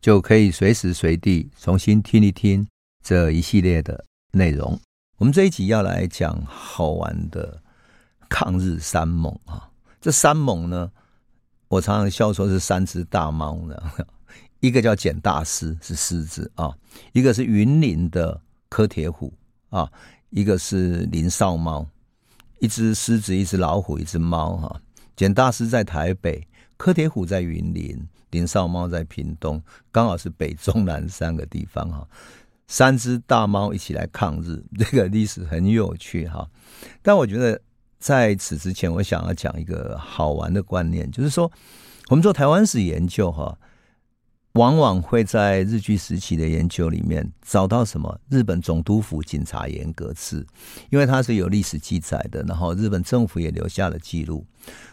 就可以随时随地重新听一听这一系列的内容。我们这一集要来讲好玩的抗日三猛啊！这三猛呢，我常常笑说是三只大猫呢。一个叫简大师，是狮子啊；一个是云林的柯铁虎啊；一个是林少猫。一只狮子，一只老虎，一只猫哈。简大师在台北，柯铁虎在云林，林少猫在屏东，刚好是北中南三个地方哈。三只大猫一起来抗日，这个历史很有趣哈。但我觉得在此之前，我想要讲一个好玩的观念，就是说，我们做台湾史研究哈。往往会在日据时期的研究里面找到什么？日本总督府警察严格制，因为它是有历史记载的，然后日本政府也留下了记录。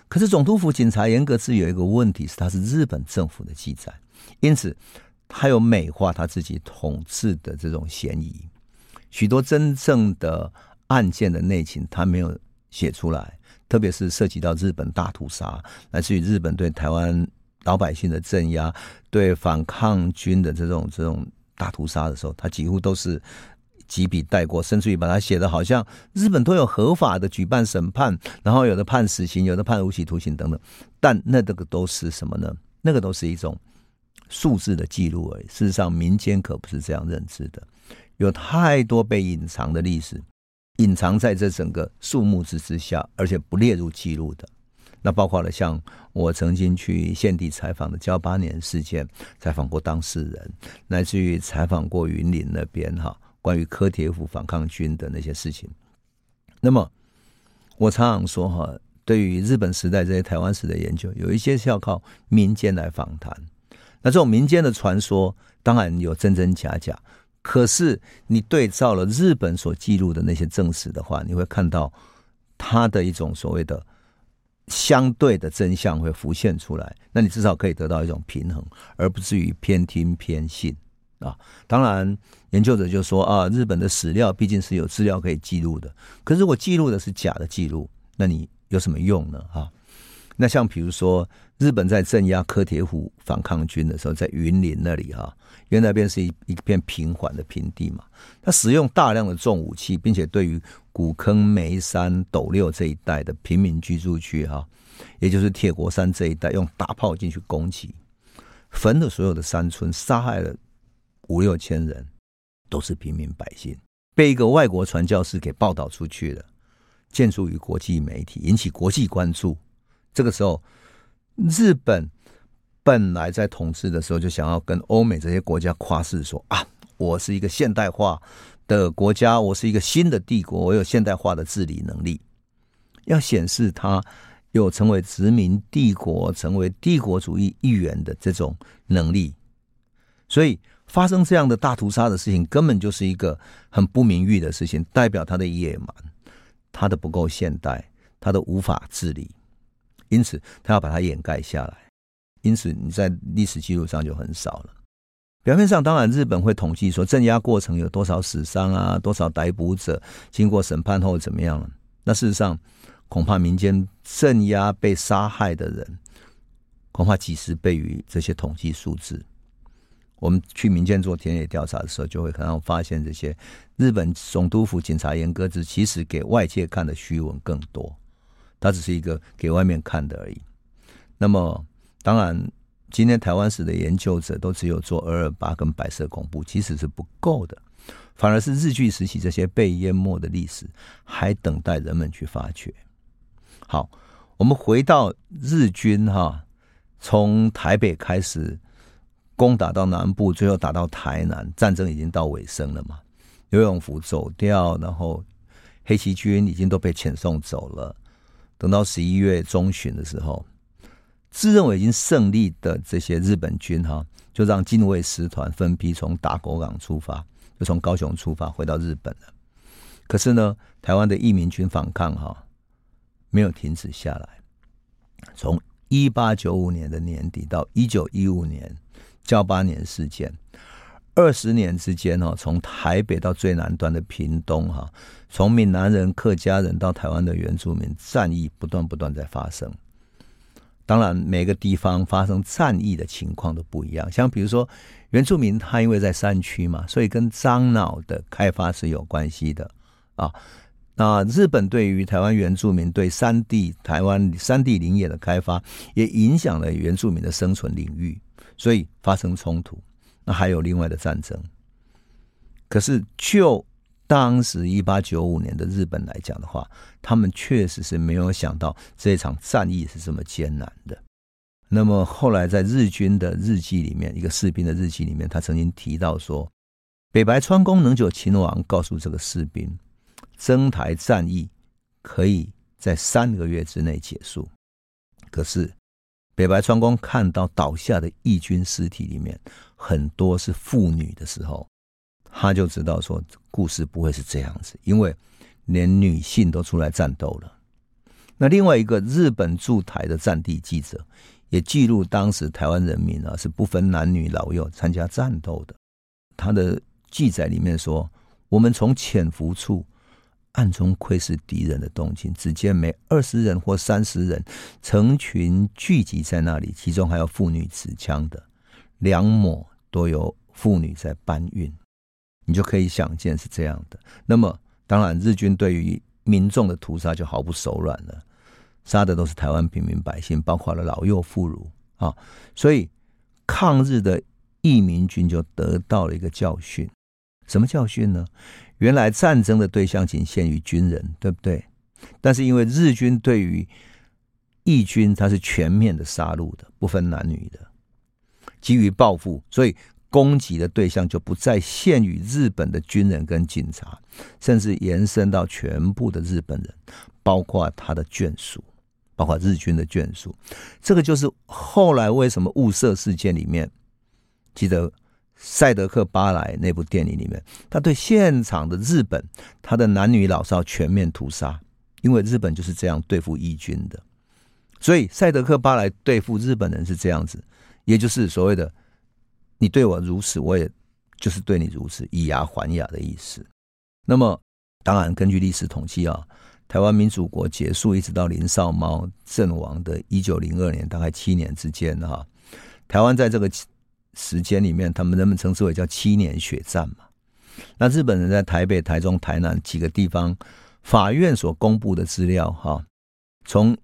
可是总督府警察严格制有一个问题是，它是日本政府的记载，因此它有美化他自己统治的这种嫌疑。许多真正的案件的内情，他没有写出来，特别是涉及到日本大屠杀，来自于日本对台湾。老百姓的镇压，对反抗军的这种这种大屠杀的时候，他几乎都是几笔带过，甚至于把它写的好像日本都有合法的举办审判，然后有的判死刑，有的判无期徒刑等等。但那这个都是什么呢？那个都是一种数字的记录而已。事实上，民间可不是这样认知的，有太多被隐藏的历史，隐藏在这整个数目之之下，而且不列入记录的。那包括了像我曾经去现地采访的交八年事件，采访过当事人，乃至于采访过云林那边哈，关于柯铁虎反抗军的那些事情。那么我常常说哈，对于日本时代这些台湾史的研究，有一些是要靠民间来访谈。那这种民间的传说，当然有真真假假，可是你对照了日本所记录的那些正史的话，你会看到它的一种所谓的。相对的真相会浮现出来，那你至少可以得到一种平衡，而不至于偏听偏信啊。当然，研究者就说啊，日本的史料毕竟是有资料可以记录的，可是如果记录的是假的记录，那你有什么用呢？哈，那像比如说，日本在镇压柯铁虎反抗军的时候，在云林那里哈，因为那边是一一片平缓的平地嘛，他使用大量的重武器，并且对于古坑、梅山、斗六这一带的平民居住区，哈，也就是铁国山这一带，用大炮进去攻击，焚了所有的山村，杀害了五六千人，都是平民百姓，被一个外国传教士给报道出去了，见诸于国际媒体，引起国际关注。这个时候，日本本来在统治的时候，就想要跟欧美这些国家夸示说啊，我是一个现代化。的国家，我是一个新的帝国，我有现代化的治理能力，要显示他有成为殖民帝国、成为帝国主义一员的这种能力。所以发生这样的大屠杀的事情，根本就是一个很不名誉的事情，代表他的野蛮，他的不够现代，他的无法治理，因此他要把它掩盖下来。因此你在历史记录上就很少了。表面上当然，日本会统计说镇压过程有多少死伤啊，多少逮捕者，经过审判后怎么样了？那事实上，恐怕民间镇压被杀害的人，恐怕几十倍于这些统计数字。我们去民间做田野调查的时候，就会可能发现这些日本总督府警察严格制，其实给外界看的虚文更多，它只是一个给外面看的而已。那么，当然。今天台湾史的研究者都只有做二二八跟白色恐怖，其实是不够的，反而是日据时期这些被淹没的历史，还等待人们去发掘。好，我们回到日军哈，从台北开始攻打到南部，最后打到台南，战争已经到尾声了嘛。刘永福走掉，然后黑旗军已经都被遣送走了。等到十一月中旬的时候。自认为已经胜利的这些日本军哈，就让近卫师团分批从打狗港出发，就从高雄出发回到日本了。可是呢，台湾的义民军反抗哈没有停止下来。从一八九五年的年底到一九一五年噍吧哖事件，二十年之间哈，从台北到最南端的屏东哈，从闽南人、客家人到台湾的原住民，战役不断不断在发生。当然，每个地方发生战役的情况都不一样。像比如说，原住民他因为在山区嘛，所以跟樟脑的开发是有关系的啊。那日本对于台湾原住民对山地、台湾山地林业的开发，也影响了原住民的生存领域，所以发生冲突。那还有另外的战争。可是就当时一八九五年的日本来讲的话，他们确实是没有想到这场战役是这么艰难的。那么后来在日军的日记里面，一个士兵的日记里面，他曾经提到说，北白川宫能久亲王告诉这个士兵。征台战役可以在三个月之内结束，可是北白川宫看到倒下的义军尸体里面很多是妇女的时候，他就知道说故事不会是这样子，因为连女性都出来战斗了。那另外一个日本驻台的战地记者也记录当时台湾人民啊是不分男女老幼参加战斗的，他的记载里面说，我们从潜伏处。暗中窥视敌人的动静，只见每二十人或三十人成群聚集在那里，其中还有妇女持枪的，两抹都有妇女在搬运，你就可以想见是这样的。那么，当然日军对于民众的屠杀就毫不手软了，杀的都是台湾平民百姓，包括了老幼妇孺啊。所以，抗日的义民军就得到了一个教训，什么教训呢？原来战争的对象仅限于军人，对不对？但是因为日军对于义军，他是全面的杀戮的，不分男女的。基于报复，所以攻击的对象就不再限于日本的军人跟警察，甚至延伸到全部的日本人，包括他的眷属，包括日军的眷属。这个就是后来为什么雾社事件里面，记得。赛德克巴莱那部电影里面，他对现场的日本，他的男女老少全面屠杀，因为日本就是这样对付义军的。所以赛德克巴莱对付日本人是这样子，也就是所谓的“你对我如此，我也就是对你如此，以牙还牙”的意思。那么，当然根据历史统计啊，台湾民主国结束一直到林少猫阵亡的一九零二年，大概七年之间哈，台湾在这个。时间里面，他们人们称之为叫七年血战嘛。那日本人在台北、台中、台南几个地方法院所公布的资料，哈，从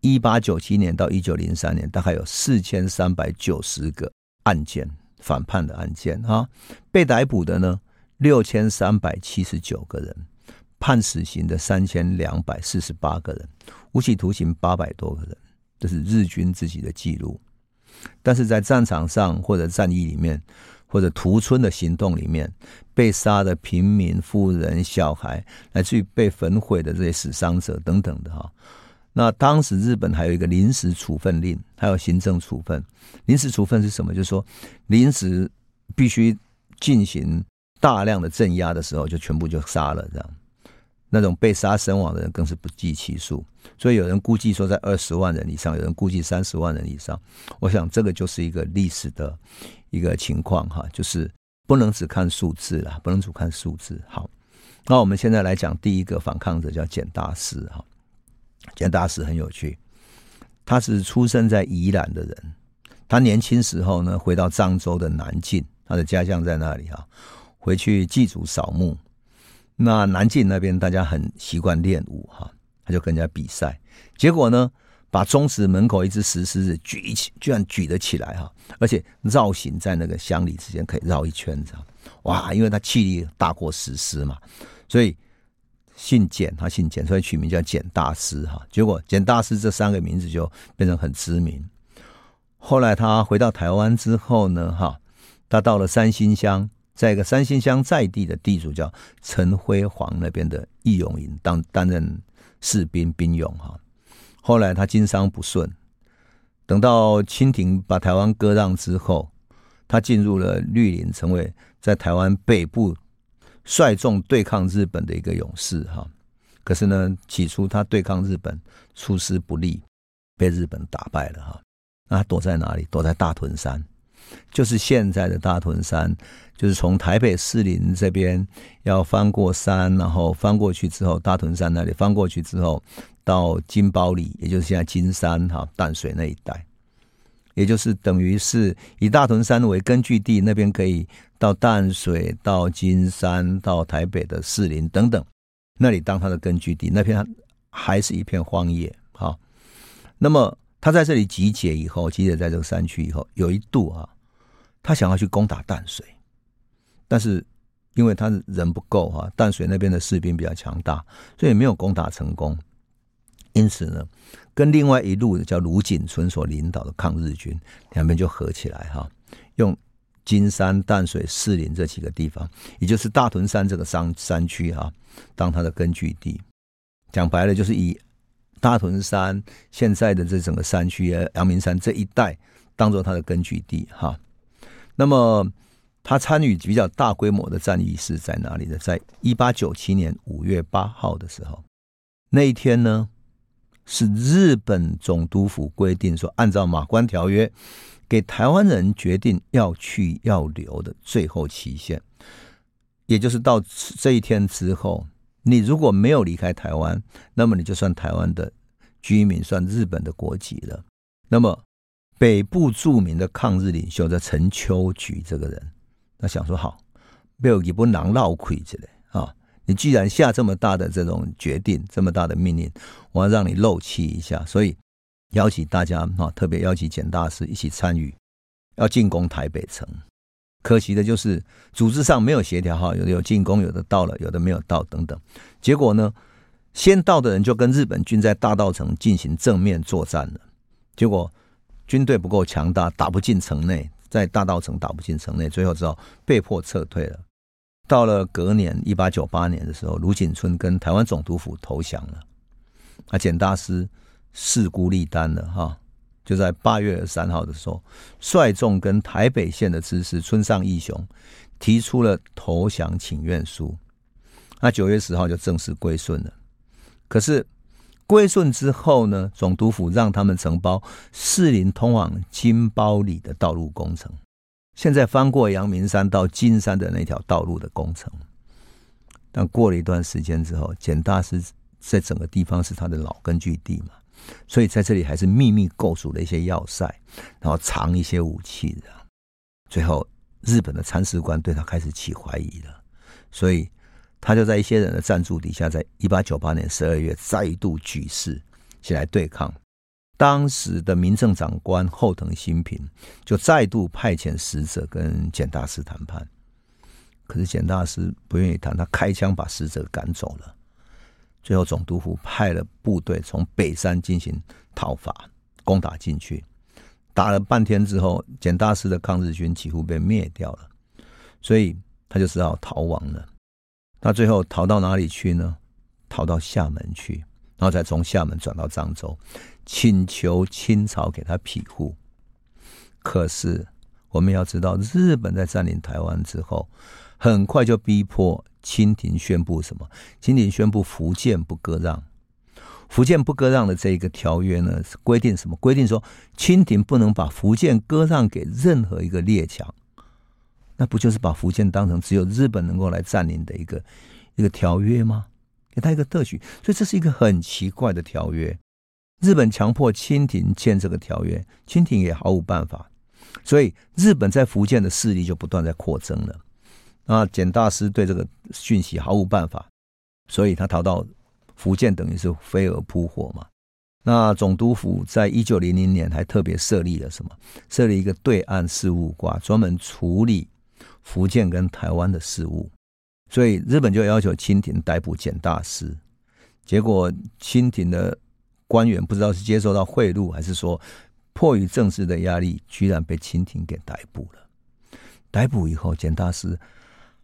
一八九七年到一九零三年，大概有四千三百九十个案件反叛的案件，哈，被逮捕的呢六千三百七十九个人，判死刑的三千两百四十八个人，无期徒刑八百多个人，这是日军自己的记录。但是在战场上或者战役里面，或者屠村的行动里面，被杀的平民、妇人、小孩，乃至于被焚毁的这些死伤者等等的哈。那当时日本还有一个临时处分令，还有行政处分。临时处分是什么？就是说临时必须进行大量的镇压的时候，就全部就杀了这样。那种被杀身亡的人更是不计其数，所以有人估计说在二十万人以上，有人估计三十万人以上。我想这个就是一个历史的一个情况哈，就是不能只看数字啦，不能只看数字。好，那我们现在来讲第一个反抗者叫简大师哈。简大师很有趣，他是出生在宜兰的人，他年轻时候呢回到漳州的南靖，他的家乡在那里哈，回去祭祖扫墓。那南靖那边大家很习惯练武哈，他就跟人家比赛，结果呢，把宗祠门口一只石狮子举起，居然举得起来哈，而且绕行在那个乡里之间可以绕一圈这样，哇，因为他气力大过石狮嘛，所以姓简，他姓简，所以取名叫简大师哈。结果简大师这三个名字就变成很知名。后来他回到台湾之后呢，哈，他到了三星乡。在一个三星乡在地的地主叫陈辉煌那边的义勇营当担任士兵兵勇哈，后来他经商不顺，等到清廷把台湾割让之后，他进入了绿林，成为在台湾北部率众对抗日本的一个勇士哈。可是呢，起初他对抗日本出师不利，被日本打败了哈。那他躲在哪里？躲在大屯山，就是现在的大屯山，就是从台北士林这边要翻过山，然后翻过去之后，大屯山那里翻过去之后。到金包里，也就是现在金山哈淡水那一带，也就是等于是以大屯山为根据地，那边可以到淡水、到金山、到台北的士林等等，那里当他的根据地，那片还是一片荒野。好，那么他在这里集结以后，集结在这个山区以后，有一度啊，他想要去攻打淡水，但是因为他人不够哈，淡水那边的士兵比较强大，所以没有攻打成功。因此呢，跟另外一路的叫卢锦春所领导的抗日军，两边就合起来哈，用金山、淡水、士林这几个地方，也就是大屯山这个山山区哈，当他的根据地。讲白了，就是以大屯山现在的这整个山区，阳明山这一带，当做他的根据地哈。那么，他参与比较大规模的战役是在哪里呢？在一八九七年五月八号的时候，那一天呢，是日本总督府规定说，按照《马关条约》，给台湾人决定要去要留的最后期限，也就是到这一天之后，你如果没有离开台湾，那么你就算台湾的居民，算日本的国籍了。那么，北部著名的抗日领袖叫陈秋菊这个人，他想说好，没有一部囊绕亏之类啊。你既然下这么大的这种决定，这么大的命令，我要让你漏气一下，所以邀请大家哈，特别邀请简大师一起参与，要进攻台北城。可惜的就是组织上没有协调哈，有的有进攻，有的到了，有的没有到等等。结果呢，先到的人就跟日本军在大道城进行正面作战了，结果军队不够强大，打不进城内，在大道城打不进城内，最后只好被迫撤退了。到了隔年一八九八年的时候，卢锦春跟台湾总督府投降了，啊，简大师势孤力单了哈，就在八月三号的时候，率众跟台北县的知事村上义雄提出了投降请愿书，那九月十号就正式归顺了。可是归顺之后呢，总督府让他们承包士林通往金包里的道路工程。现在翻过阳明山到金山的那条道路的工程，但过了一段时间之后，简大师在整个地方是他的老根据地嘛，所以在这里还是秘密构筑了一些要塞，然后藏一些武器的。最后，日本的参事官对他开始起怀疑了，所以他就在一些人的赞助底下，在一八九八年十二月再度举事起来对抗。当时的民政长官后藤新平就再度派遣使者跟简大师谈判，可是简大师不愿意谈，他开枪把使者赶走了。最后总督府派了部队从北山进行讨伐，攻打进去，打了半天之后，简大师的抗日军几乎被灭掉了，所以他就只好逃亡了。他最后逃到哪里去呢？逃到厦门去，然后再从厦门转到漳州。请求清朝给他庇护，可是我们要知道，日本在占领台湾之后，很快就逼迫清廷宣布什么？清廷宣布福建不割让。福建不割让的这一个条约呢，是规定什么？规定说清廷不能把福建割让给任何一个列强。那不就是把福建当成只有日本能够来占领的一个一个条约吗？给他一个特许，所以这是一个很奇怪的条约。日本强迫清廷签这个条约，清廷也毫无办法，所以日本在福建的势力就不断在扩增了。啊，简大师对这个讯息毫无办法，所以他逃到福建，等于是飞蛾扑火嘛。那总督府在一九零零年还特别设立了什么？设立一个对岸事务官，专门处理福建跟台湾的事务。所以日本就要求清廷逮捕简大师，结果清廷的。官员不知道是接受到贿赂，还是说迫于政治的压力，居然被清廷给逮捕了。逮捕以后，简大师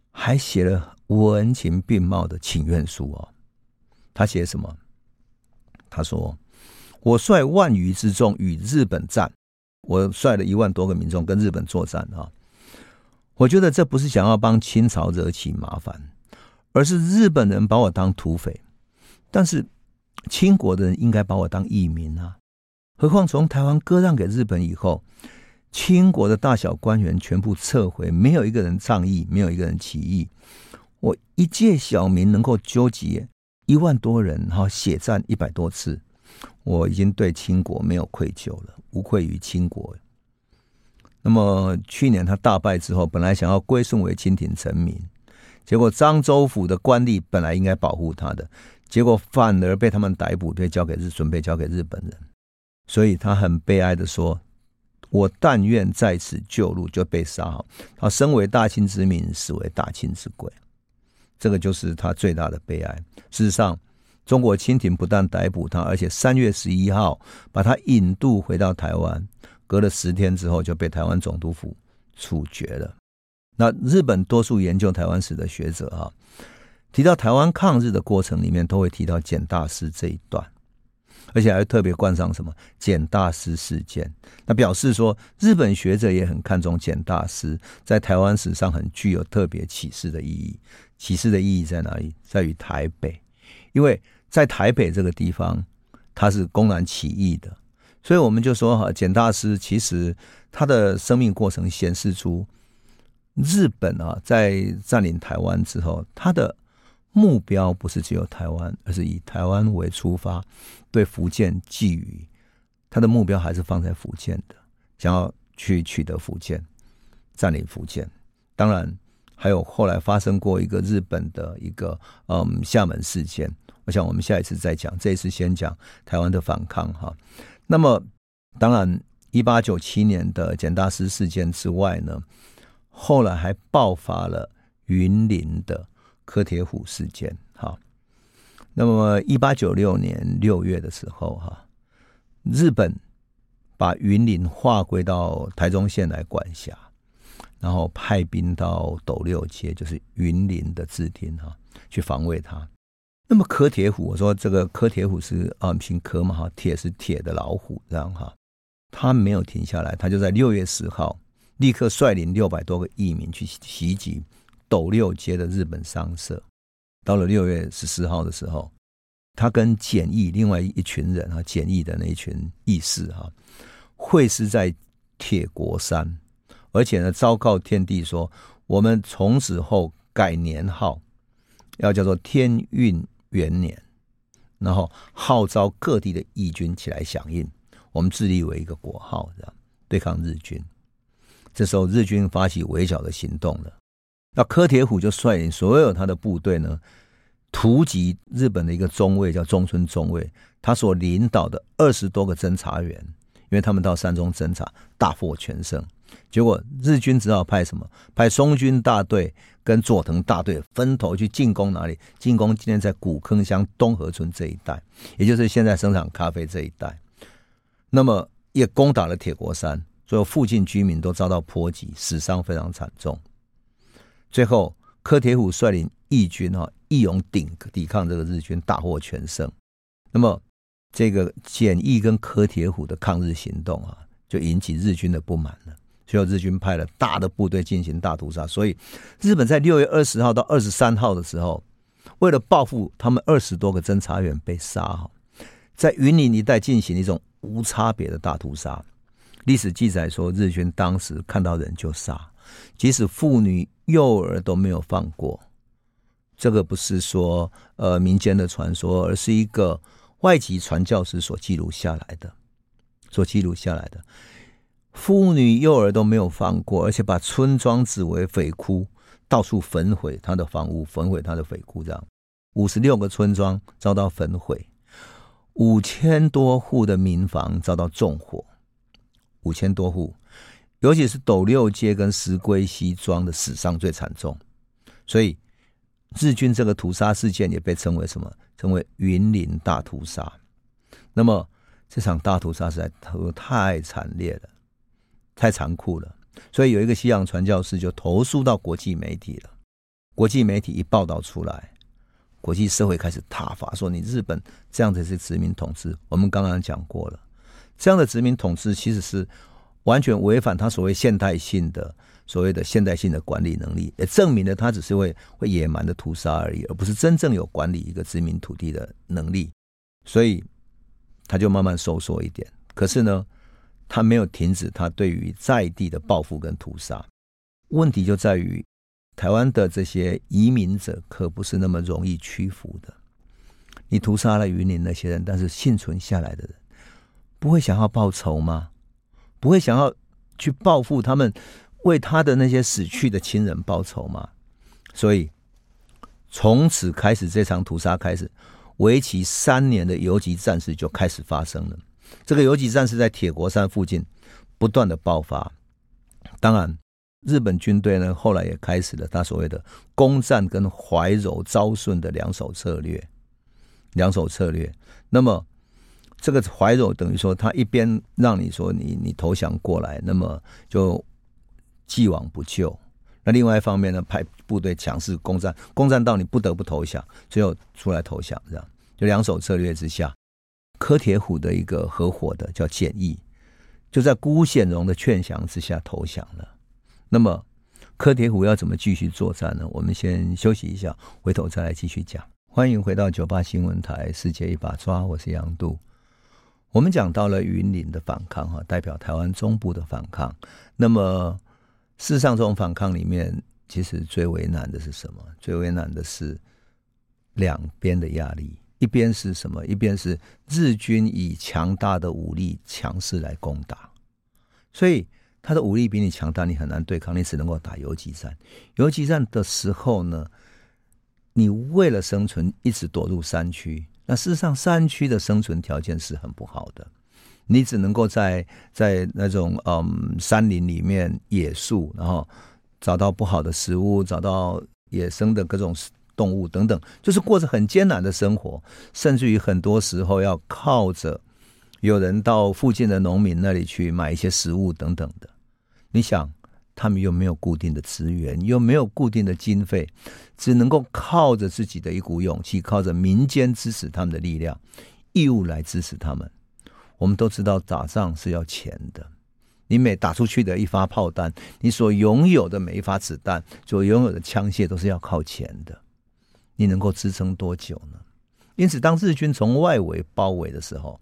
还写了文情并茂的请愿书哦。他写什么？他说：“我率万余之众与日本战，我率了一万多个民众跟日本作战啊。我觉得这不是想要帮清朝惹起麻烦，而是日本人把我当土匪，但是清国的人应该把我当义民啊。何况从台湾割让给日本以后，清国的大小官员全部撤回，没有一个人倡议，没有一个人起义。我一介小民能够纠集一万多人，哈，血战一百多次，我已经对清国没有愧疚了，无愧于清国。那么去年他大败之后，本来想要归顺为清廷臣民，结果漳州府的官吏本来应该保护他的，结果反而被他们逮捕，被交给日，准备交给日本人。所以他很悲哀的说：“我但愿在此就戮，就被杀好。他身为大清之民，死为大清之鬼。这个就是他最大的悲哀。事实上，中国清廷不但逮捕他，而且三月十一号把他引渡回到台湾，隔了十天之后就被台湾总督府处决了。那日本多数研究台湾史的学者哈，提到台湾抗日的过程里面，都会提到简大师这一段。”而且还特别冠上什么简大师事件，那表示说日本学者也很看重简大师在台湾史上很具有特别启示的意义。启示的意义在哪里？在于台北，因为在台北这个地方，他是公然起义的，所以我们就说哈，简大师其实他的生命过程显示出日本啊，在占领台湾之后，他的。目标不是只有台湾，而是以台湾为出发，对福建觊觎。他的目标还是放在福建的，想要去取得福建，占领福建。当然，还有后来发生过一个日本的一个嗯厦门事件。我想我们下一次再讲，这一次先讲台湾的反抗哈。那么，当然，一八九七年的简大师事件之外呢，后来还爆发了云林的。柯铁虎事件，哈，那么一八九六年六月的时候，哈，日本把云林划归到台中县来管辖，然后派兵到斗六街，就是云林的治町，哈，去防卫它。那么柯铁虎，我说这个柯铁虎是啊，姓柯嘛，哈，铁是铁的老虎，这样哈，他没有停下来，他就在六月十号立刻率领六百多个义民去袭击。斗六街的日本商社，到了六月十四号的时候，他跟简易另外一群人啊，简易的那一群义士哈，会师在铁国山，而且呢，昭告天地说，我们从此后改年号，要叫做天运元年，然后号召各地的义军起来响应，我们自立为一个国号，这样对抗日军。这时候，日军发起围剿的行动了。那柯铁虎就率领所有他的部队呢，突击日本的一个中尉，叫中村中尉，他所领导的二十多个侦察员，因为他们到山中侦察，大获全胜。结果日军只好派什么？派松军大队跟佐藤大队分头去进攻哪里？进攻今天在古坑乡东河村这一带，也就是现在生产咖啡这一带。那么也攻打了铁国山，所有附近居民都遭到波及，死伤非常惨重。最后，柯铁虎率领义军哈义勇顶抵抗这个日军，大获全胜。那么，这个简易跟柯铁虎的抗日行动啊，就引起日军的不满了。最后，日军派了大的部队进行大屠杀。所以，日本在六月二十号到二十三号的时候，为了报复他们二十多个侦察员被杀哈，在云林一带进行一种无差别的大屠杀。历史记载说，日军当时看到人就杀。即使妇女、幼儿都没有放过，这个不是说呃民间的传说，而是一个外籍传教士所记录下来的，所记录下来的妇女、幼儿都没有放过，而且把村庄指为匪窟，到处焚毁他的房屋，焚毁他的匪窟，这样五十六个村庄遭到焚毁，五千多户的民房遭到纵火，五千多户。尤其是斗六街跟石龟西庄的死伤最惨重，所以日军这个屠杀事件也被称为什么？称为云林大屠杀。那么这场大屠杀实在太惨烈了，太残酷了。所以有一个西洋传教士就投诉到国际媒体了。国际媒体一报道出来，国际社会开始挞伐，说你日本这样子是殖民统治。我们刚刚讲过了，这样的殖民统治其实是完全违反他所谓现代性的所谓的现代性的管理能力，也证明了他只是会会野蛮的屠杀而已，而不是真正有管理一个殖民土地的能力。所以他就慢慢收缩一点。可是呢，他没有停止他对于在地的报复跟屠杀。问题就在于。台湾的这些移民者可不是那么容易屈服的。你屠杀了云林那些人，但是幸存下来的人，不会想要报仇吗？不会想要去报复他们，为他的那些死去的亲人报仇吗？所以，从此开始这场屠杀开始，为期三年的游击战事就开始发生了。这个游击战是在铁国山附近不断的爆发，当然。日本军队呢，后来也开始了他所谓的攻占跟怀柔昭顺的两手策略。两手策略，那么这个怀柔等于说，他一边让你说你你投降过来，那么就既往不咎；那另外一方面呢，派部队强势攻占，攻占到你不得不投降，最后出来投降，这样就两手策略之下，柯铁虎的一个合伙的叫简义，就在辜显荣的劝降之下投降了。那么，柯铁虎要怎么继续作战呢？我们先休息一下，回头再来继续讲。欢迎回到九八新闻台《世界一把抓》，我是杨度。我们讲到了云林的反抗，哈，代表台湾中部的反抗。那么，事实上，这种反抗里面，其实最为难的是什么？最为难的是两边的压力。一边是什么？一边是日军以强大的武力强势来攻打，所以。他的武力比你强大，你很难对抗，你只能够打游击战。游击战的时候呢，你为了生存，一直躲入山区。那事实上，山区的生存条件是很不好的，你只能够在在那种嗯山林里面野宿，然后找到不好的食物，找到野生的各种动物等等，就是过着很艰难的生活，甚至于很多时候要靠着有人到附近的农民那里去买一些食物等等的。你想，他们又没有固定的资源，又没有固定的经费，只能够靠着自己的一股勇气，靠着民间支持他们的力量，义务来支持他们。我们都知道，打仗是要钱的。你每打出去的一发炮弹，你所拥有的每一发子弹，所拥有的枪械，都是要靠钱的。你能够支撑多久呢？因此，当日军从外围包围的时候，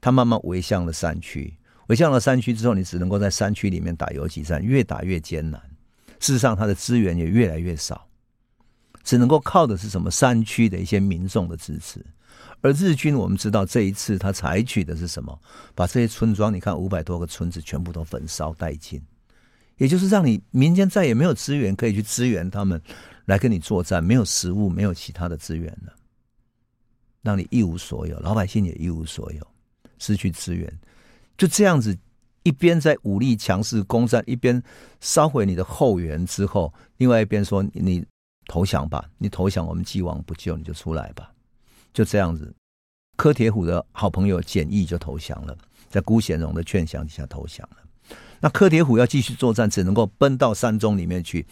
他慢慢围向了山区。围向了山区之后，你只能够在山区里面打游击战，越打越艰难。事实上，他的资源也越来越少，只能够靠的是什么？山区的一些民众的支持。而日军，我们知道这一次他采取的是什么？把这些村庄，你看五百多个村子，全部都焚烧殆尽，也就是让你民间再也没有资源可以去支援他们来跟你作战，没有食物，没有其他的资源了，让你一无所有，老百姓也一无所有，失去资源。就这样子，一边在武力强势攻占，一边烧毁你的后援之后，另外一边说你投降吧，你投降，我们既往不咎，你就出来吧。就这样子，柯铁虎的好朋友简易就投降了，在辜显荣的劝降底下投降了。那柯铁虎要继续作战，只能够奔到山中里面去，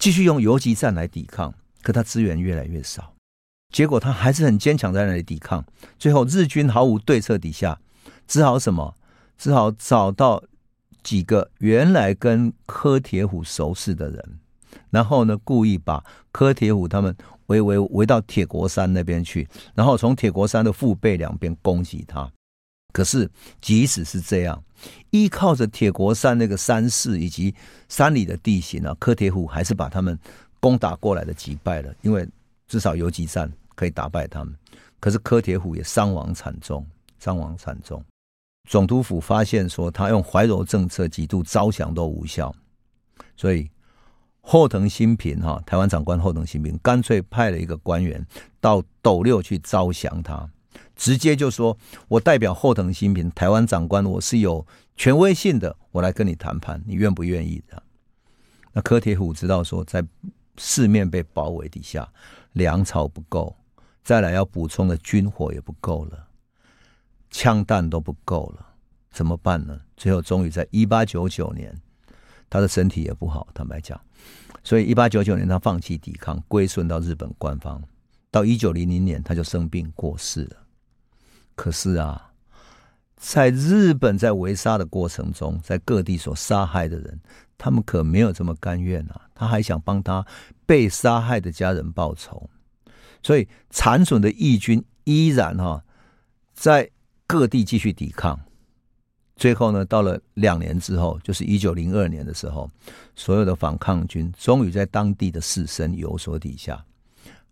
继续用游击战来抵抗。可他资源越来越少，结果他还是很坚强在那里抵抗。最后日军毫无对策底下，只好什么？只好找到几个原来跟柯铁虎熟识的人，然后呢，故意把柯铁虎他们围围围到铁国山那边去，然后从铁国山的腹背两边攻击他。可是即使是这样，依靠着铁国山那个山势以及山里的地形啊，柯铁虎还是把他们攻打过来的击败了。因为至少游击战可以打败他们，可是柯铁虎也伤亡惨重，伤亡惨重。总督府发现说，他用怀柔政策几度招降都无效，所以后藤新平哈，台湾长官后藤新平干脆派了一个官员到斗六去招降他，直接就说：“我代表后藤新平，台湾长官，我是有权威性的，我来跟你谈判，你愿不愿意？”的那柯铁虎知道说，在四面被包围底下，粮草不够，再来要补充的军火也不够了。枪弹都不够了，怎么办呢？最后终于在一八九九年，他的身体也不好，坦白讲，所以一八九九年他放弃抵抗，归顺到日本官方。到一九零零年他就生病过世了。可是啊，在日本在围杀的过程中，在各地所杀害的人，他们可没有这么甘愿啊，他还想帮他被杀害的家人报仇，所以残损的义军依然哈、在各地继续抵抗。最后呢，到了两年之后，就是一九零二年的时候，所有的反抗军终于在当地的士绅游说底下，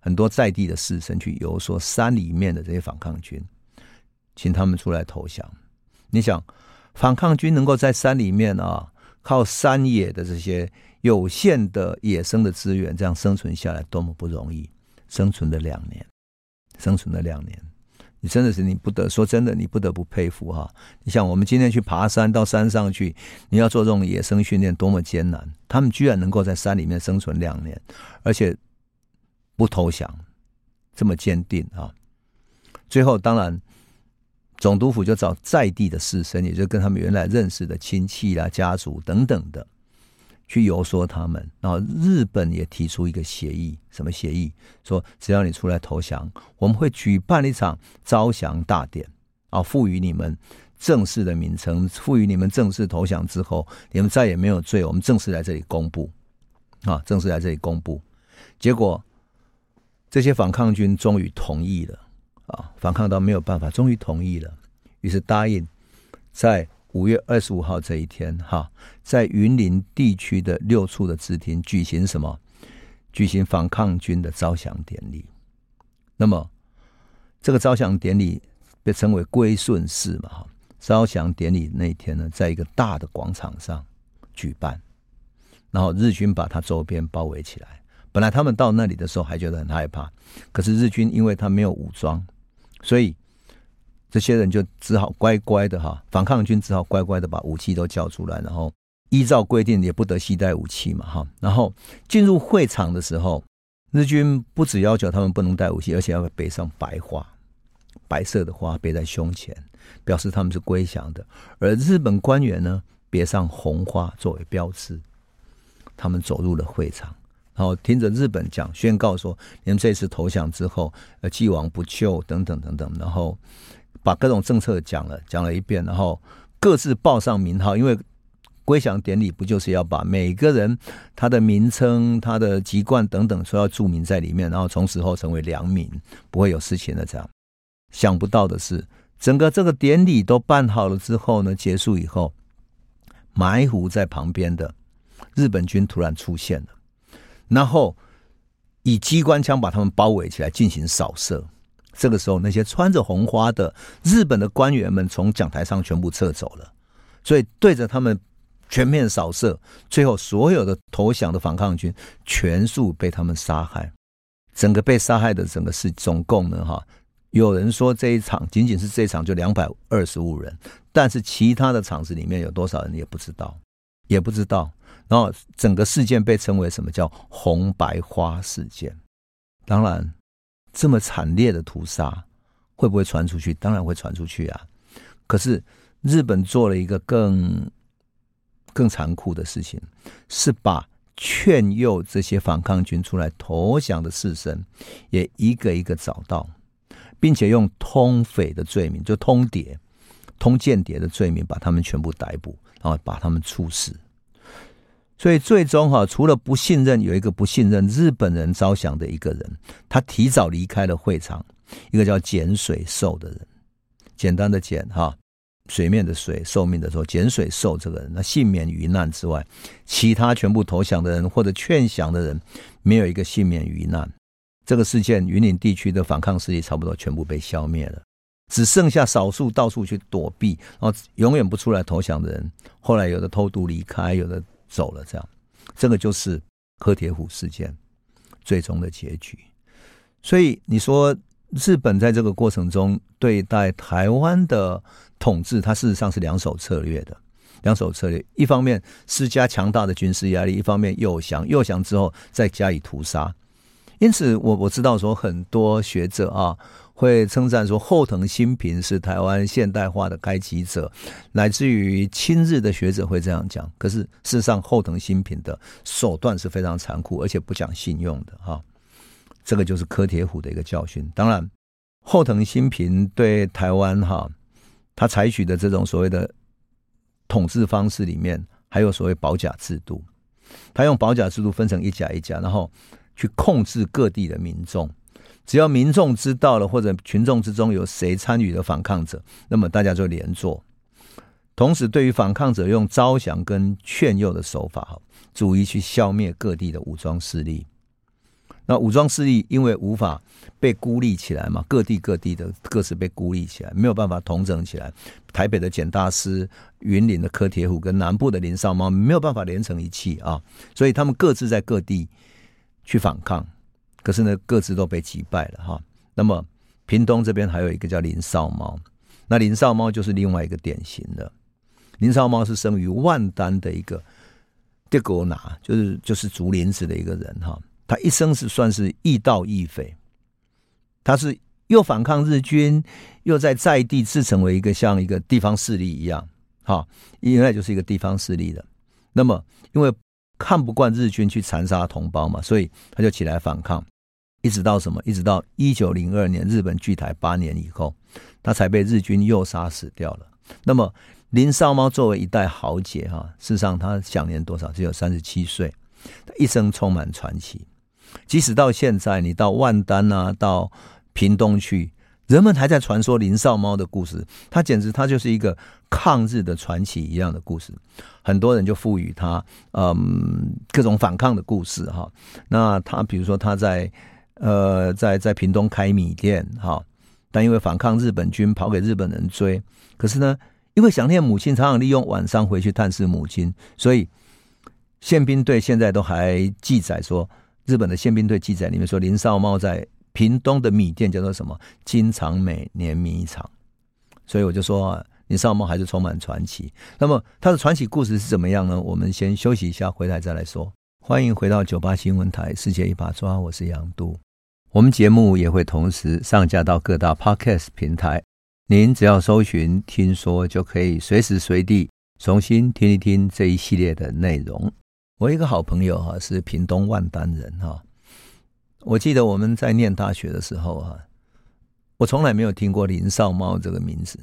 很多在地的士绅去游说山里面的这些反抗军。请他们出来投降。你想，反抗军能够在山里面啊，靠山野的这些有限的野生的资源，这样生存下来，多么不容易！生存了两年，生存了两年，你真的是你不得说真的，你不得不佩服哈。你想，我们今天去爬山，到山上去，你要做这种野生训练，多么艰难！他们居然能够在山里面生存两年，而且不投降，这么坚定啊！最后，当然。总督府就找在地的士绅，也就跟他们原来认识的亲戚啦、家族等等的，去游说他们。然后日本也提出一个协议，什么协议？说只要你出来投降，我们会举办一场招降大典，啊，赋予你们正式的名称，赋予你们正式投降之后，你们再也没有罪，我们正式来这里公布，啊，正式来这里公布。结果这些反抗军终于同意了。啊，反抗到没有办法，终于同意了，于是答应在五月二十五号这一天，哈，在云林地区的六处的支厅举行什么？举行反抗军的招降典礼。那么，这个招降典礼被称为归顺式嘛，哈，招降典礼那一天呢，在一个大的广场上举办，然后日军把它周边包围起来。本来他们到那里的时候还觉得很害怕，可是日军因为他没有武装。所以这些人就只好乖乖的哈，反抗军只好乖乖的把武器都交出来，然后依照规定也不得携带武器嘛哈。然后进入会场的时候，日军不只要求他们不能带武器，而且要背上白花，白色的花背在胸前，表示他们是归降的。而日本官员呢，别上红花作为标志，他们走入了会场。然后听着日本讲宣告说，你们这次投降之后，呃，既往不咎等等等等，然后把各种政策讲了讲了一遍，然后各自报上名号，因为归降典礼不就是要把每个人他的名称、他的籍贯等等说要注明在里面，然后从此后成为良民，不会有事情的这样。想不到的是，整个这个典礼都办好了之后呢，结束以后，埋伏在旁边的日本军突然出现了。然后以机关枪把他们包围起来进行扫射。这个时候，那些穿着红花的日本的官员们从讲台上全部撤走了，所以对着他们全面扫射。最后，所有的投降的反抗军全数被他们杀害。整个被杀害的整个是总共呢，哈，有人说这一场仅仅是这一场就两百二十五人，但是其他的场子里面有多少人也不知道，也不知道。然后整个事件被称为什么叫“红白花事件”。当然，这么惨烈的屠杀会不会传出去？当然会传出去啊！可是日本做了一个更更残酷的事情，是把劝诱这些反抗军出来投降的士绅也一个一个找到，并且用通匪的罪名，就通牒、通间谍的罪名，把他们全部逮捕，然后把他们处死。所以最终哈，除了不信任，有一个不信任日本人招降的一个人，他提早离开了会场。一个叫简水寿的人，简单的简哈，水面的水，寿命的寿，简水寿这个人，那幸免于难之外，其他全部投降的人或者劝降的人，没有一个幸免于难。这个事件，云岭地区的反抗势力差不多全部被消灭了，只剩下少数到处去躲避，然后永远不出来投降的人。后来有的偷渡离开，有的。走了，这样，这个就是柯铁虎事件最终的结局。所以你说日本在这个过程中对待台湾的统治，它事实上是两手策略的，两手策略。一方面施加强大的军事压力，一方面诱降，诱降之后再加以屠杀。因此，我我知道说很多学者啊。会称赞说后藤新平是台湾现代化的开启者，乃至于亲日的学者会这样讲。可是事实上，后藤新平的手段是非常残酷，而且不讲信用的哈。这个就是柯铁虎的一个教训。当然，后藤新平对台湾哈，他采取的这种所谓的统治方式里面，还有所谓保甲制度。他用保甲制度分成一甲一甲，然后去控制各地的民众。只要民众知道了，或者群众之中有谁参与了反抗者，那么大家就连坐。同时，对于反抗者用招降跟劝诱的手法，哈，逐一去消灭各地的武装势力。那武装势力因为无法被孤立起来嘛，各地各地的各自被孤立起来，没有办法统整起来。台北的简大师、云林的柯铁虎跟南部的林少猫没有办法连成一气啊，所以他们各自在各地去反抗。可是呢，各自都被击败了哈。那么屏东这边还有一个叫林少猫，那林少猫就是另外一个典型的。林少猫是生于万丹的一个德国拿，就是就是竹林子的一个人哈。他一生是算是义盗义匪，他是又反抗日军，又在在地自成为一个像一个地方势力一样哈，原来就是一个地方势力的。那么因为看不惯日军去残杀同胞嘛，所以他就起来反抗。一直到什么？一直到一九零二年日本拒台八年以后，他才被日军诱杀死掉了。那么林少猫作为一代豪杰哈，事实上他享年多少？只有三十七岁，他一生充满传奇。即使到现在，你到万丹啊，到屏东去，人们还在传说林少猫的故事。他简直他就是一个抗日的传奇一样的故事。很多人就赋予他嗯各种反抗的故事哈。那他比如说他在。呃，在在屏东开米店，哈，但因为反抗日本军，跑给日本人追。可是呢，因为想念母亲，常常利用晚上回去探视母亲，所以宪兵队现在都还记载说，日本的宪兵队记载里面说，林少猫在屏东的米店叫做什么金长美碾米厂。所以我就说啊，林少猫还是充满传奇。那么他的传奇故事是怎么样呢？我们先休息一下，回来再来说。欢迎回到九八新闻台，世界一把抓，我是杨都。我们节目也会同时上架到各大 Podcast 平台，您只要搜寻“听说”，就可以随时随地重新听一听这一系列的内容。我一个好朋友哈是屏东万丹人哈，我记得我们在念大学的时候啊，我从来没有听过林少猫这个名字，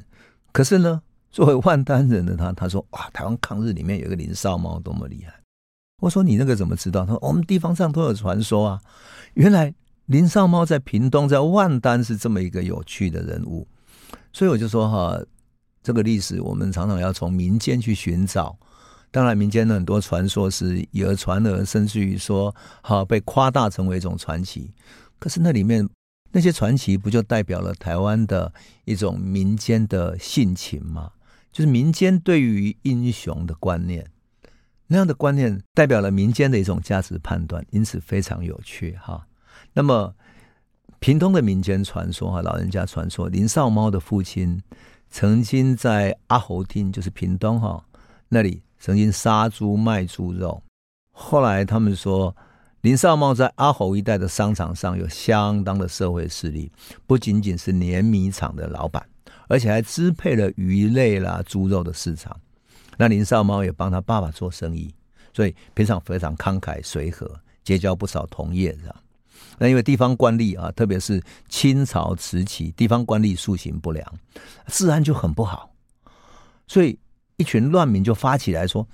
可是呢，作为万丹人的他，他说哇，台湾抗日里面有一个林少猫多么厉害。我说你那个怎么知道？他说我们地方上都有传说啊，原来。林少猫在屏东，在万丹是这么一个有趣的人物，所以我就说哈，这个历史我们常常要从民间去寻找。当然，民间的很多传说是以讹传讹，甚至于说哈被夸大成为一种传奇。可是那里面那些传奇，不就代表了台湾的一种民间的性情吗？就是民间对于英雄的观念，那样的观念代表了民间的一种价值判断，因此非常有趣哈。那么，屏东的民间传说哈，老人家传说，林少猫的父亲曾经在阿猴町，就是屏东哈那里，曾经杀猪卖猪肉。后来他们说，林少猫在阿猴一带的商场上有相当的社会势力，不仅仅是碾米厂的老板，而且还支配了鱼类啦、猪肉的市场。那林少猫也帮他爸爸做生意，所以平常非常慷慨随和，结交不少同业，这样。那因为地方官吏啊，特别是清朝时期，地方官吏素行不良，治安就很不好，所以一群乱民就发起来说：“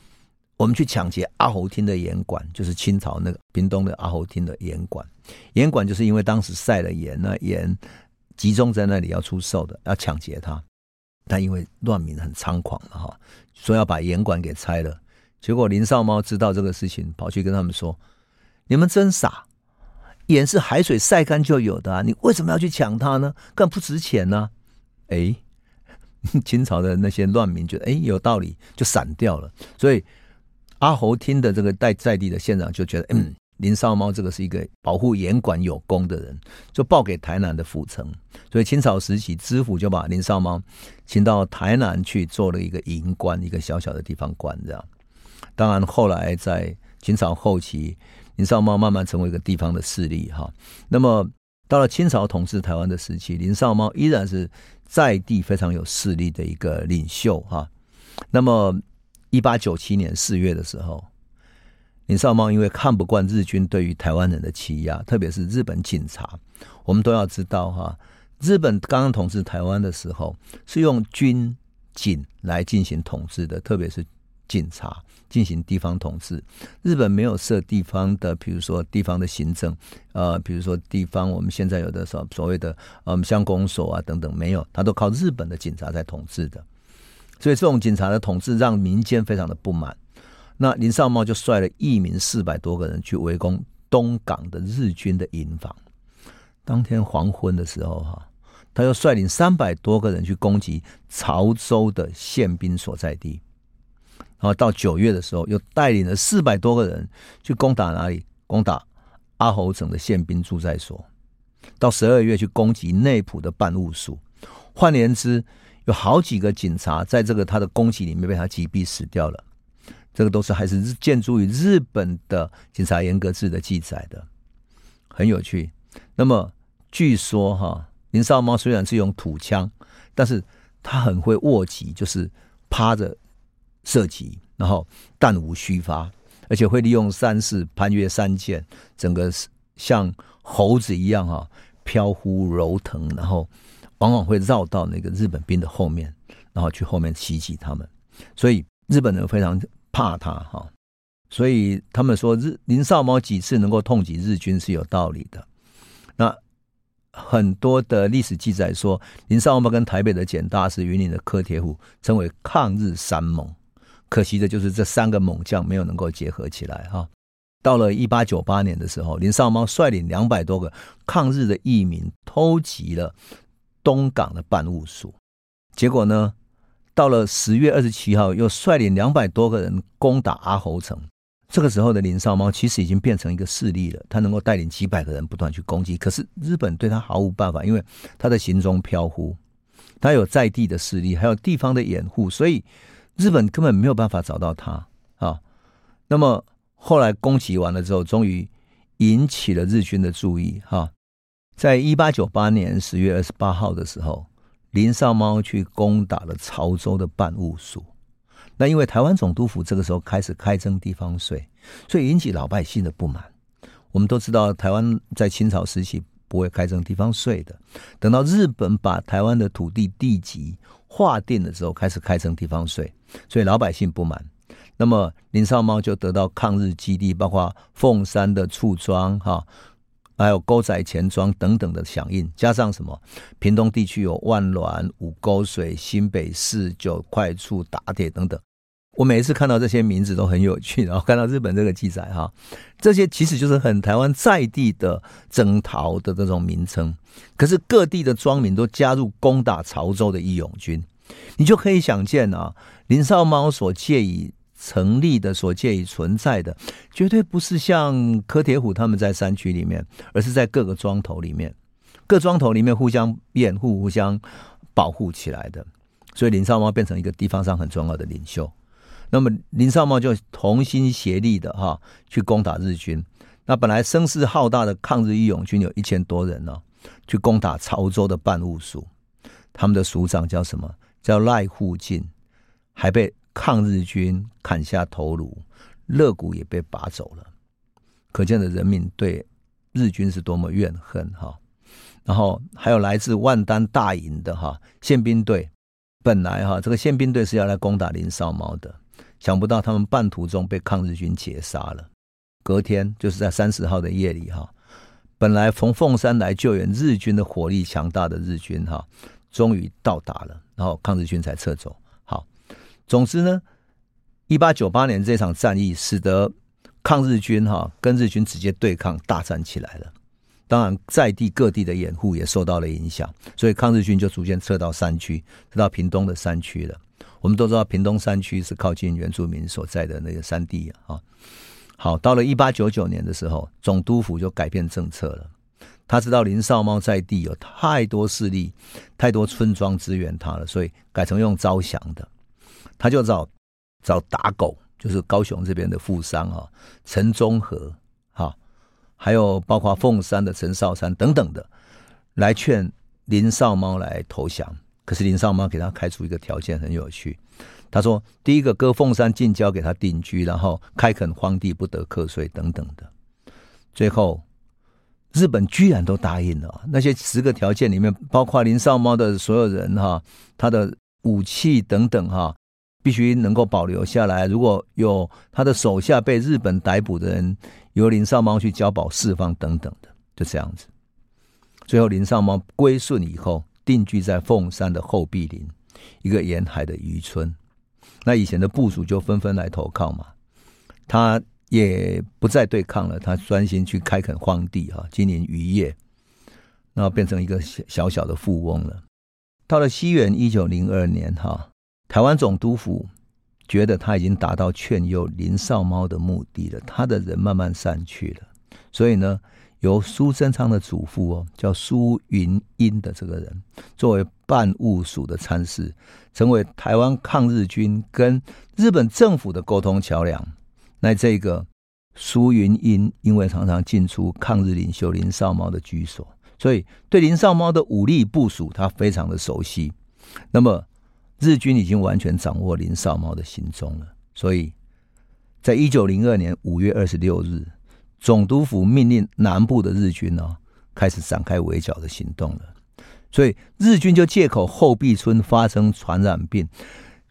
我们去抢劫阿猴厅的盐馆，就是清朝那个屏东的阿猴厅的盐馆。盐馆就是因为当时晒了盐，那盐集中在那里要出售的，要抢劫它。但因为乱民很猖狂嘛，哈，说要把盐馆给拆了。结果林少猫知道这个事情，跑去跟他们说：‘你们真傻。’盐是海水晒干就有的啊，你为什么要去抢它呢？更不值钱呢？哎，清朝的那些乱民觉得哎有道理，就散掉了。所以阿侯听的这个在在地的县长就觉得，嗯，林少猫这个是一个保护严管有功的人，就报给台南的府城。所以清朝时期，知府就把林少猫请到台南去做了一个营官，一个小小的地方官这样。当然后来在清朝后期。林少猫慢慢成为一个地方的势力哈，那么到了清朝统治台湾的时期，林少猫依然是在地非常有势力的一个领袖哈。那么一八九七年四月的时候，林少猫因为看不惯日军对于台湾人的欺压，特别是日本警察，我们都要知道哈，日本刚刚统治台湾的时候是用军警来进行统治的，特别是警察进行地方统治。日本没有设地方的，比如说地方的行政，呃，比如说地方我们现在有的所所谓的嗯乡公所啊等等，没有，他都靠日本的警察在统治的。所以这种警察的统治让民间非常的不满。那林少茂就率了一名四百多个人去围攻东港的日军的营房。当天黄昏的时候，哈，他又率领三百多个人去攻击潮州的宪兵所在地。然后到九月的时候，又带领了四百多个人去攻打哪里？攻打阿猴城的宪兵驻在所。到十二月去攻击内埔的办务署。换言之，有好几个警察在这个他的攻击里面被他击毙死掉了，这个都是还是建筑于日本的警察严格制的记载的，很有趣。那么据说哈，林少猫虽然是用土枪，但是他很会卧击，就是趴着射击，然后弹无虚发，而且会利用山势攀越山涧，整个像猴子一样哈飘忽柔腾，然后。往往会绕到那个日本兵的后面，然后去后面袭击他们，所以日本人非常怕他哈。所以他们说日林少猫几次能够痛击日军是有道理的。那很多的历史记载说，林少猫跟台北的简大师、云林的柯铁虎称为抗日三猛。可惜的就是这三个猛将没有能够结合起来哈。到了一八九八年的时候，林少猫率领两百多个抗日的义民偷袭了。东港的办务署，结果呢，到了十月二十七号，又率领两百多个人攻打阿猴城。这个时候的林少猫其实已经变成一个势力了，他能够带领几百个人不断去攻击。可是日本对他毫无办法，因为他的行踪飘忽，他有在地的势力，还有地方的掩护，所以日本根本没有办法找到他啊。那么后来攻击完了之后，终于引起了日军的注意哈。在一八九八年十月二十八号的时候，林少猫去攻打了潮州的办务署。那因为台湾总督府这个时候开始开征地方税，所以引起老百姓的不满。我们都知道，台湾在清朝时期不会开征地方税的。等到日本把台湾的土地地籍划定的时候，开始开征地方税，所以老百姓不满。那么林少猫就得到抗日基地，包括凤山的厝庄，哈。还有沟仔钱庄等等的响应，加上什么？屏东地区有万峦、五沟水、新北市、九块厝、打铁等等。我每一次看到这些名字都很有趣，然后看到日本这个记载哈，这些其实就是很台湾在地的征讨的这种名称。可是各地的庄民都加入攻打潮州的义勇军，你就可以想见啊，林少猫所借以。成立的所借以存在的，绝对不是像柯铁虎他们在山区里面，而是在各个庄头里面，各庄头里面互相掩护、互相保护起来的。所以林少猫变成一个地方上很重要的领袖。那么林少茂就同心协力的哈去攻打日军。那本来声势浩大的抗日义勇军有一千多人呢，去攻打潮州的办务署，他们的署长叫什么？叫赖护进，还被。抗日军砍下头颅，肋骨也被拔走了，可见的人民对日军是多么怨恨哈。然后还有来自万丹大营的哈宪兵队，本来哈这个宪兵队是要来攻打林少茂的，想不到他们半途中被抗日军截杀了。隔天就是在三十号的夜里哈，本来从凤山来救援日军的火力强大的日军哈，终于到达了，然后抗日军才撤走。好总之呢，一八九八年这场战役使得抗日军哈跟日军直接对抗，大战起来了。当然，在地各地的掩护也受到了影响，所以抗日军就逐渐撤到山区，撤到屏东的山区了。我们都知道，屏东山区是靠近原住民所在的那个山地啊。好，到了一八九九年的时候，总督府就改变政策了。他知道林少猫在地有太多势力、太多村庄支援他了，所以改成用招降的。他就找找打狗，就是高雄这边的富商啊，陈忠和哈，还有包括凤山的陈少山等等的，来劝林少猫来投降。可是林少妈给他开出一个条件，很有趣，他说，第一个割凤山近郊给他定居，然后开垦荒地不得课税等等的。最后，日本居然都答应了。那些十个条件里面，包括林少猫的所有人哈，他的武器等等哈，必须能够保留下来。如果有他的手下被日本逮捕的人，由林少猫去交保释放等等的，就这样子。最后，林少猫归顺以后，定居在凤山的后壁林，一个沿海的渔村。那以前的部属就纷纷来投靠嘛，他也不再对抗了，他专心去开垦荒地哈，经营渔业，然后变成一个小小的富翁了。到了西元一九零二年哈，台湾总督府觉得他已经达到劝诱林少猫的目的了，他的人慢慢散去了，所以呢。由苏贞昌的祖父哦，叫苏云英的这个人，作为办务署的参事，成为台湾抗日军跟日本政府的沟通桥梁。那这个苏云英，因为常常进出抗日领袖林少猫的居所，所以对林少猫的武力部署，他非常的熟悉。那么日军已经完全掌握林少猫的行踪了，所以在一九零二年五月二十六日。总督府命令南部的日军呢、开始展开围剿的行动了，所以日军就借口后壁村发生传染病，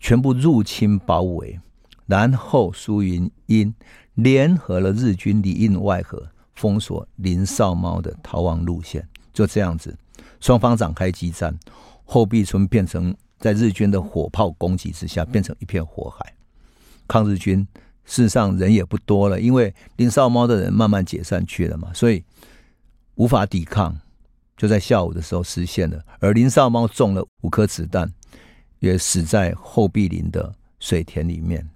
全部入侵包围，然后苏云英联合了日军里应外合，封锁林少猫的逃亡路线，就这样子，双方展开激战，后壁村变成在日军的火炮攻击之下，变成一片火海，抗日军。事实上人也不多了，因为林少猫的人慢慢解散去了嘛，所以无法抵抗，就在下午的时候实现了。而林少猫中了五颗子弹，也死在后壁林的水田里面。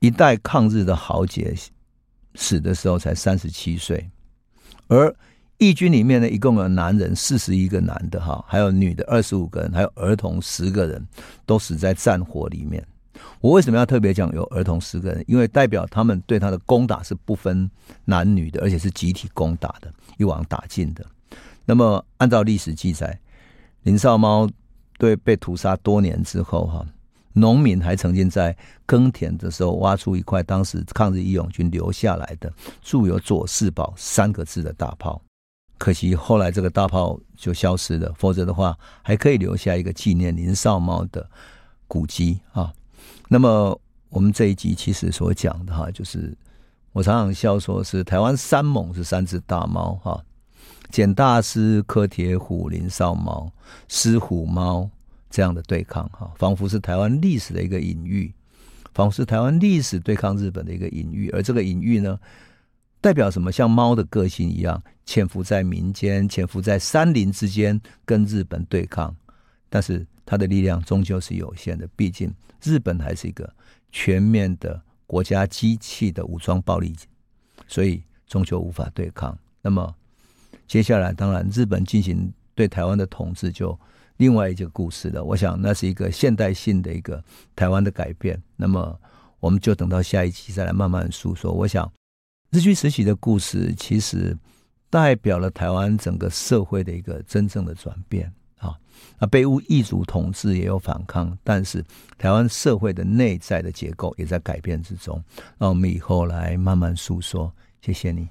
一代抗日的豪杰死的时候才三十七岁，而义军里面呢，一共有男人四十一个男的哈，还有女的二十五个人，还有儿童十个人，都死在战火里面。我为什么要特别讲有儿童十个人？因为代表他们对他的攻打是不分男女的，而且是集体攻打的，一网打尽的。那么按照历史记载，林少猫对被屠杀多年之后，哈，农民还曾经在耕田的时候挖出一块当时抗日义勇军留下来的铸有“左四宝”三个字的大炮，可惜后来这个大炮就消失了，否则的话还可以留下一个纪念林少猫的古迹啊。那么我们这一集其实所讲的哈，就是我常常笑说是台湾三猛是三只大猫哈，简大师、柯铁虎、林少猫、狮虎猫这样的对抗哈，仿佛是台湾历史的一个隐喻，仿佛是台湾历史对抗日本的一个隐喻。而这个隐喻呢，代表什么？像猫的个性一样，潜伏在民间，潜伏在山林之间，跟日本对抗，但是它的力量终究是有限的，毕竟。日本还是一个全面的国家机器的武装暴力，所以终究无法对抗。那么接下来，当然日本进行对台湾的统治，就另外一个故事了。我想那是一个现代性的一个台湾的改变。那么我们就等到下一期再来慢慢诉说。我想日据时期的故事，其实代表了台湾整个社会的一个真正的转变。那，被异族统治也有反抗，但是台湾社会的内在的结构也在改变之中。让我们以后来慢慢诉说。谢谢你。